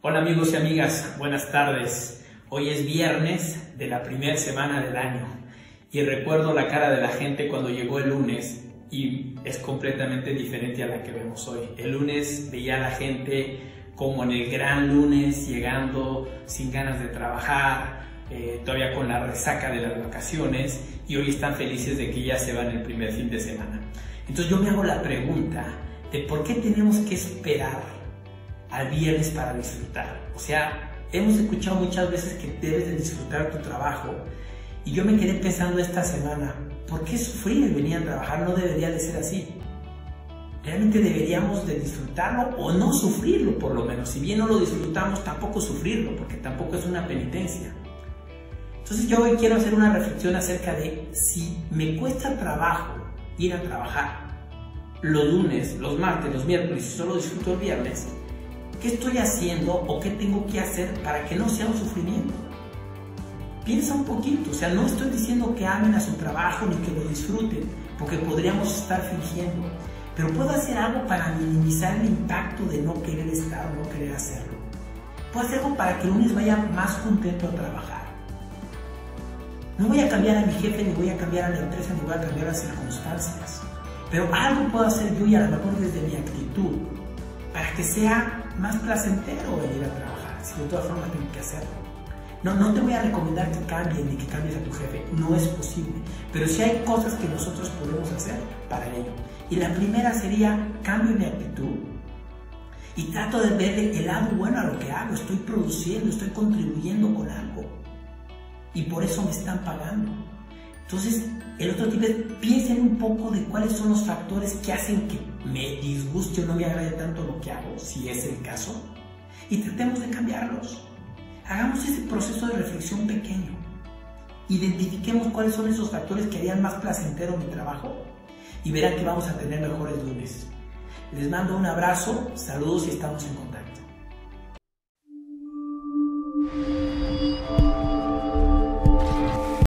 Hola amigos y amigas, buenas tardes. Hoy es viernes de la primera semana del año y recuerdo la cara de la gente cuando llegó el lunes y es completamente diferente a la que vemos hoy. El lunes veía a la gente como en el gran lunes llegando sin ganas de trabajar, eh, todavía con la resaca de las vacaciones y hoy están felices de que ya se van el primer fin de semana. Entonces yo me hago la pregunta de por qué tenemos que esperar al viernes para disfrutar. O sea, hemos escuchado muchas veces que debes de disfrutar tu trabajo y yo me quedé pensando esta semana, ¿por qué sufrir el venir a trabajar? No debería de ser así. Realmente deberíamos de disfrutarlo o no sufrirlo por lo menos. Si bien no lo disfrutamos, tampoco sufrirlo, porque tampoco es una penitencia. Entonces yo hoy quiero hacer una reflexión acerca de si me cuesta trabajo ir a trabajar los lunes, los martes, los miércoles y solo disfruto el viernes, ¿qué estoy haciendo o qué tengo que hacer para que no sea un sufrimiento? Piensa un poquito, o sea, no estoy diciendo que amen a su trabajo ni que lo disfruten, porque podríamos estar fingiendo, pero puedo hacer algo para minimizar el impacto de no querer estar o no querer hacerlo. Puedo hacer algo para que el lunes vaya más contento a trabajar. No voy a cambiar a mi jefe, ni voy a cambiar a la empresa, ni voy a cambiar las circunstancias. Pero algo puedo hacer yo y a lo mejor desde mi actitud para que sea más placentero venir a trabajar. Si de todas formas tengo que hacerlo. No, no te voy a recomendar que cambies ni que cambies a tu jefe, no es posible. Pero sí hay cosas que nosotros podemos hacer para ello. Y la primera sería cambio mi actitud y trato de ver el lado bueno a lo que hago. Estoy produciendo, estoy contribuyendo con algo. Y por eso me están pagando. Entonces, el otro tipo es piensen un poco de cuáles son los factores que hacen que me disguste o no me agrade tanto lo que hago, si es el caso, y tratemos de cambiarlos. Hagamos ese proceso de reflexión pequeño. Identifiquemos cuáles son esos factores que harían más placentero mi trabajo y verán que vamos a tener mejores lunes. Les mando un abrazo, saludos y estamos en contacto.